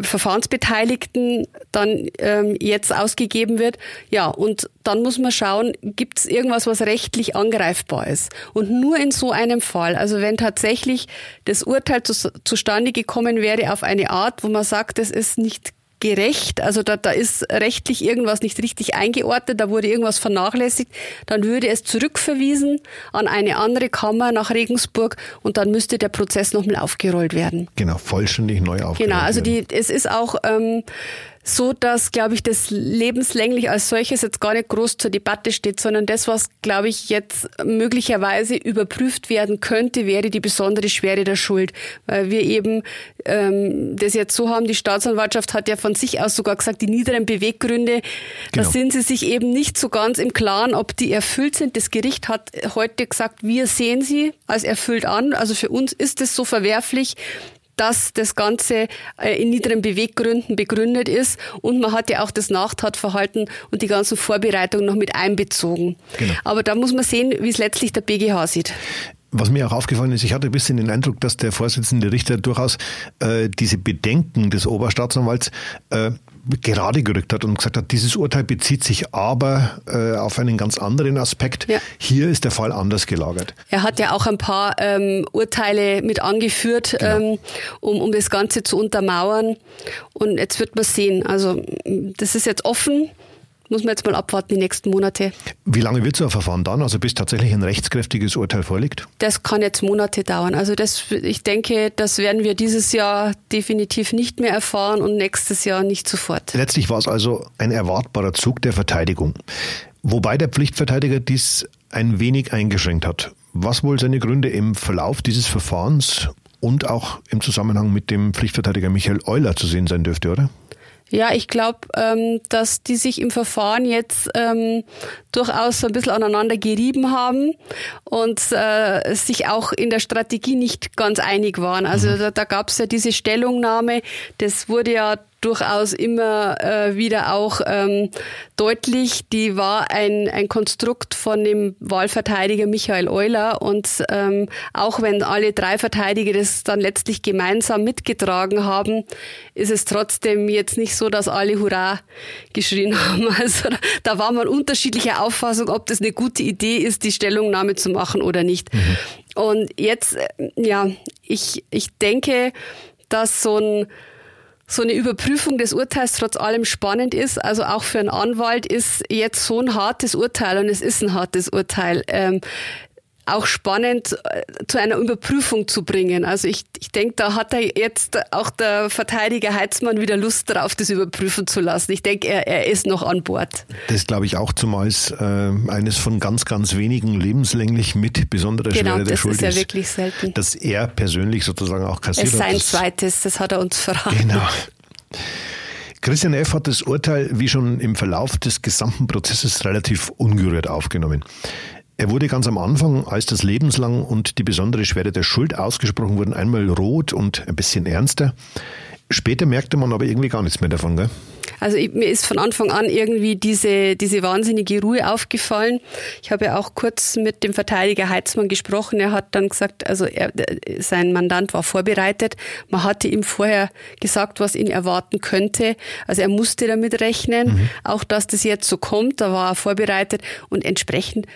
Verfahrensbeteiligten dann ähm, jetzt ausgegeben wird. Ja, und dann muss man schauen, gibt es irgendwas, was rechtlich angreifbar ist. Und nur in so einem Fall, also wenn tatsächlich das Urteil zu, zustande gekommen wäre auf eine Art, wo man sagt, es ist nicht gerecht, also da, da ist rechtlich irgendwas nicht richtig eingeordnet, da wurde irgendwas vernachlässigt, dann würde es zurückverwiesen an eine andere Kammer nach Regensburg und dann müsste der Prozess nochmal aufgerollt werden. Genau, vollständig neu aufgerollt. Genau, also die, es ist auch ähm, so, dass, glaube ich, das lebenslänglich als solches jetzt gar nicht groß zur Debatte steht, sondern das, was, glaube ich, jetzt möglicherweise überprüft werden könnte, wäre die besondere Schwere der Schuld. Weil wir eben ähm, das jetzt so haben, die Staatsanwaltschaft hat ja von sich aus sogar gesagt, die niederen Beweggründe, genau. da sind sie sich eben nicht so ganz im Klaren, ob die erfüllt sind. Das Gericht hat heute gesagt, wir sehen sie als erfüllt an. Also für uns ist es so verwerflich, dass das Ganze äh, in niederen Beweggründen begründet ist und man hat ja auch das Nachtatverhalten und die ganzen Vorbereitungen noch mit einbezogen. Genau. Aber da muss man sehen, wie es letztlich der BGH sieht. Was mir auch aufgefallen ist, ich hatte ein bisschen den Eindruck, dass der Vorsitzende Richter durchaus äh, diese Bedenken des Oberstaatsanwalts äh, gerade gerückt hat und gesagt hat, dieses Urteil bezieht sich aber äh, auf einen ganz anderen Aspekt. Ja. Hier ist der Fall anders gelagert. Er hat ja auch ein paar ähm, Urteile mit angeführt, genau. ähm, um, um das Ganze zu untermauern. Und jetzt wird man sehen. Also das ist jetzt offen muss man jetzt mal abwarten, die nächsten Monate. Wie lange wird so ein Verfahren dann, also bis tatsächlich ein rechtskräftiges Urteil vorliegt? Das kann jetzt Monate dauern. Also das, ich denke, das werden wir dieses Jahr definitiv nicht mehr erfahren und nächstes Jahr nicht sofort. Letztlich war es also ein erwartbarer Zug der Verteidigung. Wobei der Pflichtverteidiger dies ein wenig eingeschränkt hat. Was wohl seine Gründe im Verlauf dieses Verfahrens und auch im Zusammenhang mit dem Pflichtverteidiger Michael Euler zu sehen sein dürfte, oder? Ja, ich glaube, ähm, dass die sich im Verfahren jetzt ähm, durchaus so ein bisschen aneinander gerieben haben und äh, sich auch in der Strategie nicht ganz einig waren. Also mhm. da, da gab es ja diese Stellungnahme, das wurde ja durchaus immer äh, wieder auch ähm, deutlich. Die war ein, ein Konstrukt von dem Wahlverteidiger Michael Euler und ähm, auch wenn alle drei Verteidiger das dann letztlich gemeinsam mitgetragen haben, ist es trotzdem jetzt nicht so, dass alle Hurra geschrien *laughs* haben. Also da war man unterschiedlicher Auffassung, ob das eine gute Idee ist, die Stellungnahme zu machen oder nicht. Mhm. Und jetzt, äh, ja, ich, ich denke, dass so ein so eine Überprüfung des Urteils trotz allem spannend ist. Also auch für einen Anwalt ist jetzt so ein hartes Urteil und es ist ein hartes Urteil. Ähm, auch spannend äh, zu einer Überprüfung zu bringen. Also ich, ich denke, da hat er jetzt auch der Verteidiger Heizmann wieder Lust darauf, das überprüfen zu lassen. Ich denke, er, er ist noch an Bord. Das glaube ich auch, zumal es äh, eines von ganz, ganz wenigen lebenslänglich mit besonderer genau, Schwere der Schuld ist. Genau, das ist ja wirklich selten. Dass er persönlich sozusagen auch kassiert hat. Es ist sein zweites, das hat er uns verraten. Genau. Christian F. hat das Urteil, wie schon im Verlauf des gesamten Prozesses, relativ ungerührt aufgenommen. Er wurde ganz am Anfang, als das lebenslang und die besondere Schwere der Schuld ausgesprochen wurden, einmal rot und ein bisschen ernster. Später merkte man aber irgendwie gar nichts mehr davon, gell? Also ich, mir ist von Anfang an irgendwie diese, diese wahnsinnige Ruhe aufgefallen. Ich habe ja auch kurz mit dem Verteidiger Heitzmann gesprochen. Er hat dann gesagt, also er, sein Mandant war vorbereitet. Man hatte ihm vorher gesagt, was ihn erwarten könnte. Also er musste damit rechnen. Mhm. Auch dass das jetzt so kommt, da war er vorbereitet und entsprechend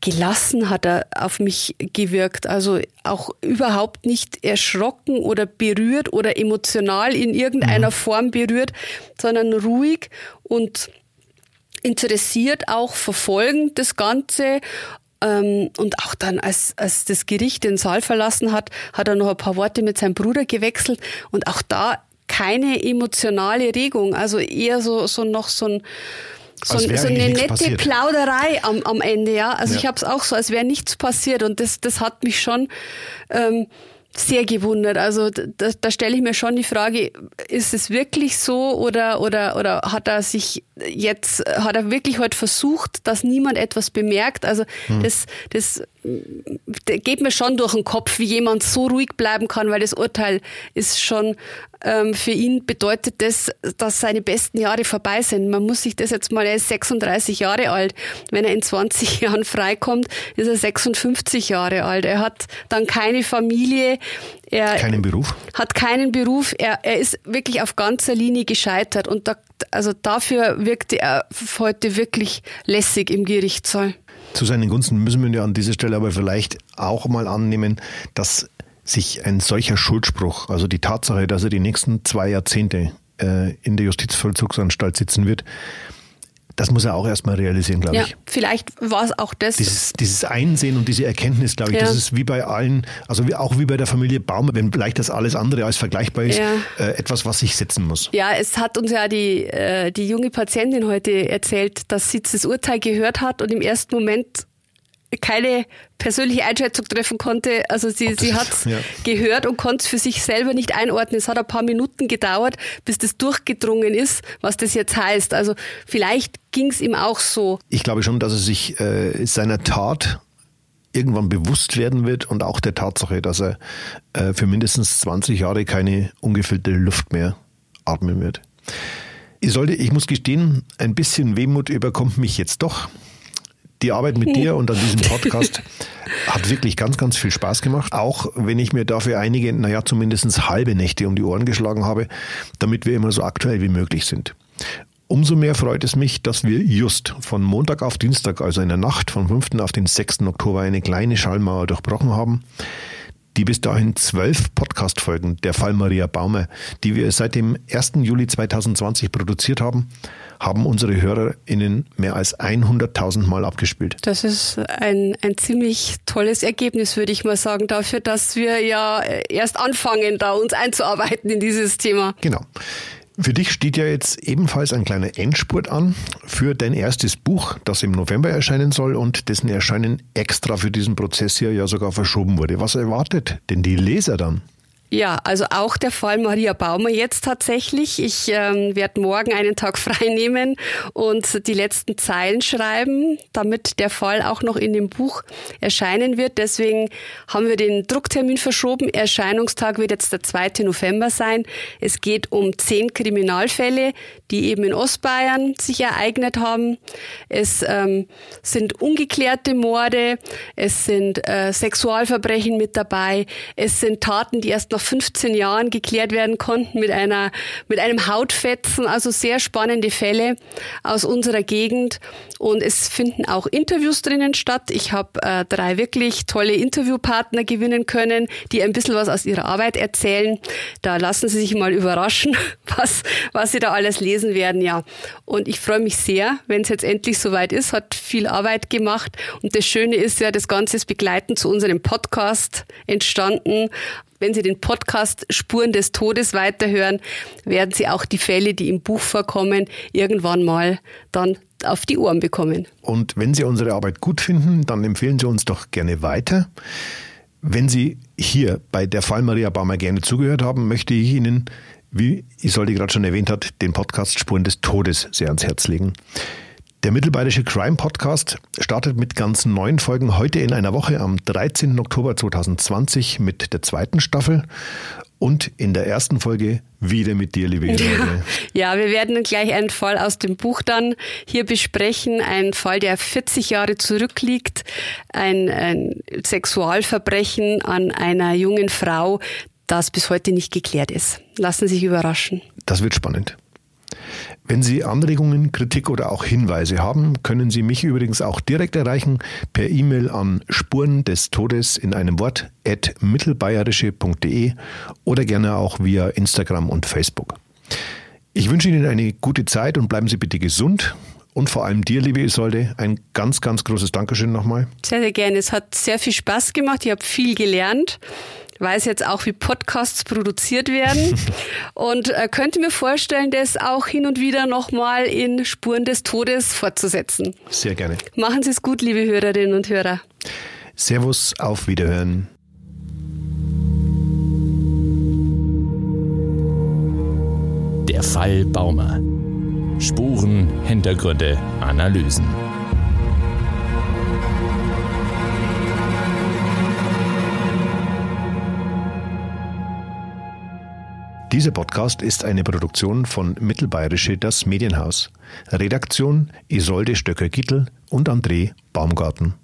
gelassen hat er auf mich gewirkt. Also auch überhaupt nicht erschrocken oder berührt oder emotional in irgendeiner mhm. Form berührt, sondern ruhig und interessiert auch verfolgend das Ganze. Ähm, und auch dann, als, als das Gericht den Saal verlassen hat, hat er noch ein paar Worte mit seinem Bruder gewechselt und auch da keine emotionale Regung, also eher so, so noch so ein so, so eine nette passiert. Plauderei am, am Ende, ja. Also ja. ich habe es auch so, als wäre nichts passiert und das, das hat mich schon ähm, sehr gewundert. Also da, da stelle ich mir schon die Frage, ist es wirklich so oder, oder, oder hat er sich jetzt, hat er wirklich heute versucht, dass niemand etwas bemerkt? Also hm. das, das, das geht mir schon durch den Kopf, wie jemand so ruhig bleiben kann, weil das Urteil ist schon ähm, für ihn bedeutet das, dass seine besten Jahre vorbei sind. Man muss sich das jetzt mal, er ist 36 Jahre alt. Wenn er in 20 *laughs* Jahren freikommt, ist er 56 Jahre alt. Er hat dann keine Familie. Er keinen Beruf? Hat keinen Beruf. Er, er ist wirklich auf ganzer Linie gescheitert. Und da, also dafür wirkte er heute wirklich lässig im Gerichtssaal. Zu seinen Gunsten müssen wir ja an dieser Stelle aber vielleicht auch mal annehmen, dass sich ein solcher Schuldspruch, also die Tatsache, dass er die nächsten zwei Jahrzehnte äh, in der Justizvollzugsanstalt sitzen wird, das muss er auch erstmal realisieren, glaube ja, ich. Vielleicht war es auch das. Dieses, dieses Einsehen und diese Erkenntnis, glaube ich, ja. das ist wie bei allen, also wie, auch wie bei der Familie Baumer, wenn vielleicht das alles andere als vergleichbar ist, ja. äh, etwas, was sich setzen muss. Ja, es hat uns ja die, äh, die junge Patientin heute erzählt, dass sie das Urteil gehört hat und im ersten Moment keine persönliche Einschätzung treffen konnte. Also sie, sie hat ja. gehört und konnte es für sich selber nicht einordnen. Es hat ein paar Minuten gedauert, bis das durchgedrungen ist, was das jetzt heißt. Also vielleicht ging es ihm auch so. Ich glaube schon, dass er sich äh, seiner Tat irgendwann bewusst werden wird und auch der Tatsache, dass er äh, für mindestens 20 Jahre keine ungefüllte Luft mehr atmen wird. Ich sollte, ich muss gestehen, ein bisschen Wehmut überkommt mich jetzt doch die Arbeit mit dir *laughs* und an diesem Podcast hat wirklich ganz, ganz viel Spaß gemacht. Auch wenn ich mir dafür einige, naja, zumindest halbe Nächte um die Ohren geschlagen habe, damit wir immer so aktuell wie möglich sind. Umso mehr freut es mich, dass wir just von Montag auf Dienstag, also in der Nacht vom 5. auf den 6. Oktober, eine kleine Schallmauer durchbrochen haben. die bis dahin zwölf Podcast-Folgen der Fall Maria Baumer, die wir seit dem 1. Juli 2020 produziert haben, haben unsere HörerInnen mehr als 100.000 Mal abgespielt. Das ist ein, ein ziemlich tolles Ergebnis, würde ich mal sagen, dafür, dass wir ja erst anfangen, da uns einzuarbeiten in dieses Thema. Genau. Für dich steht ja jetzt ebenfalls ein kleiner Endspurt an für dein erstes Buch, das im November erscheinen soll und dessen Erscheinen extra für diesen Prozess hier ja sogar verschoben wurde. Was erwartet denn die Leser dann? Ja, also auch der Fall Maria Baumer jetzt tatsächlich. Ich ähm, werde morgen einen Tag *laughs* frei nehmen und die letzten Zeilen schreiben, damit der Fall auch noch in dem Buch erscheinen wird. Deswegen haben wir den Drucktermin verschoben. Erscheinungstag wird jetzt der 2. November sein. Es geht um zehn Kriminalfälle, die eben in Ostbayern sich ereignet haben. Es ähm, sind ungeklärte Morde, es sind äh, Sexualverbrechen mit dabei, es sind Taten, die erst noch 15 Jahren geklärt werden konnten mit einer, mit einem Hautfetzen. Also sehr spannende Fälle aus unserer Gegend. Und es finden auch Interviews drinnen statt. Ich habe äh, drei wirklich tolle Interviewpartner gewinnen können, die ein bisschen was aus ihrer Arbeit erzählen. Da lassen Sie sich mal überraschen, *laughs* was, was Sie da alles lesen werden, ja. Und ich freue mich sehr, wenn es jetzt endlich soweit ist, hat viel Arbeit gemacht. Und das Schöne ist ja, das Ganze ist begleitend zu unserem Podcast entstanden. Wenn Sie den Podcast Spuren des Todes weiterhören, werden Sie auch die Fälle, die im Buch vorkommen, irgendwann mal dann auf die Ohren bekommen. Und wenn Sie unsere Arbeit gut finden, dann empfehlen Sie uns doch gerne weiter. Wenn Sie hier bei der Fall Maria Baumer gerne zugehört haben, möchte ich Ihnen, wie Isolde gerade schon erwähnt hat, den Podcast Spuren des Todes sehr ans Herz legen. Der Mittelbayerische Crime Podcast startet mit ganz neun Folgen heute in einer Woche am 13. Oktober 2020 mit der zweiten Staffel und in der ersten Folge wieder mit dir, liebe Helene. Ja, wir werden gleich einen Fall aus dem Buch dann hier besprechen. Ein Fall, der 40 Jahre zurückliegt. Ein, ein Sexualverbrechen an einer jungen Frau, das bis heute nicht geklärt ist. Lassen Sie sich überraschen. Das wird spannend. Wenn Sie Anregungen, Kritik oder auch Hinweise haben, können Sie mich übrigens auch direkt erreichen per E-Mail an Spuren des Todes in einem Wort at mittelbayerische.de oder gerne auch via Instagram und Facebook. Ich wünsche Ihnen eine gute Zeit und bleiben Sie bitte gesund. Und vor allem dir, liebe Isolde, ein ganz, ganz großes Dankeschön nochmal. Sehr, sehr gerne. Es hat sehr viel Spaß gemacht. Ich habe viel gelernt weiß jetzt auch, wie Podcasts produziert werden *laughs* und äh, könnte mir vorstellen, das auch hin und wieder nochmal in Spuren des Todes fortzusetzen. Sehr gerne. Machen Sie es gut, liebe Hörerinnen und Hörer. Servus, auf Wiederhören. Der Fall Baumer. Spuren, Hintergründe, Analysen. Dieser Podcast ist eine Produktion von Mittelbayerische Das Medienhaus. Redaktion Isolde Stöcker-Gittel und André Baumgarten.